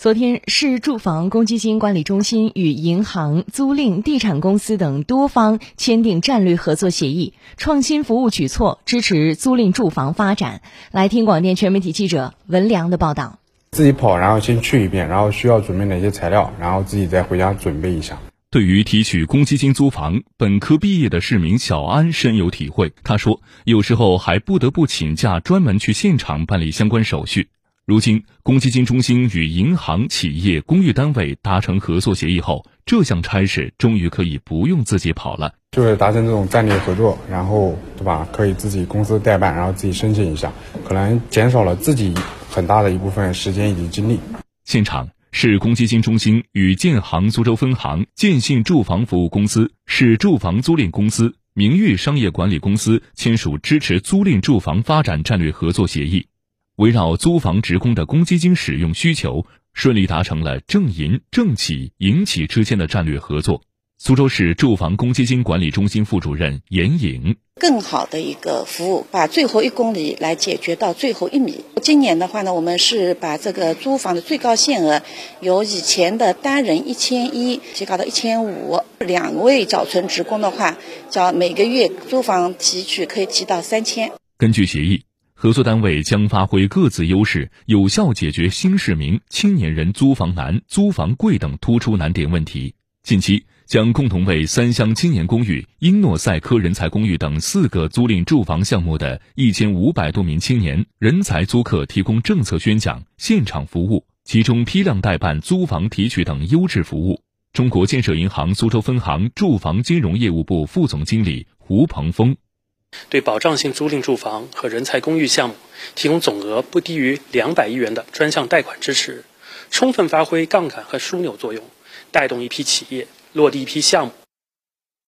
昨天，市住房公积金管理中心与银行、租赁、地产公司等多方签订战略合作协议，创新服务举措，支持租赁住房发展。来听广电全媒体记者文良的报道。自己跑，然后先去一遍，然后需要准备哪些材料，然后自己再回家准备一下。对于提取公积金租房，本科毕业的市民小安深有体会。他说，有时候还不得不请假专门去现场办理相关手续。如今，公积金中心与银行、企业、公寓单位达成合作协议后，这项差事终于可以不用自己跑了。就是达成这种战略合作，然后对吧？可以自己公司代办，然后自己申请一下，可能减少了自己很大的一部分时间以及精力。现场，市公积金中心与建行苏州分行、建信住房服务公司、市住房租赁公司、明玉商业管理公司签署支持租赁住房发展战略合作协议。围绕租房职工的公积金使用需求，顺利达成了政银、政企、银企之间的战略合作。苏州市住房公积金管理中心副主任严颖：更好的一个服务，把最后一公里来解决到最后一米。今年的话呢，我们是把这个租房的最高限额由以前的单人一千一提高到一千五，两位缴存职工的话，叫每个月租房提取可以提到三千。根据协议。合作单位将发挥各自优势，有效解决新市民、青年人租房难、租房贵等突出难点问题。近期将共同为三湘青年公寓、英诺赛科人才公寓等四个租赁住房项目的一千五百多名青年人才租客提供政策宣讲、现场服务、其中批量代办租房提取等优质服务。中国建设银行苏州分行住房金融业务部副总经理胡鹏峰。对保障性租赁住房和人才公寓项目提供总额不低于两百亿元的专项贷款支持，充分发挥杠杆和枢纽作用，带动一批企业落地一批项目，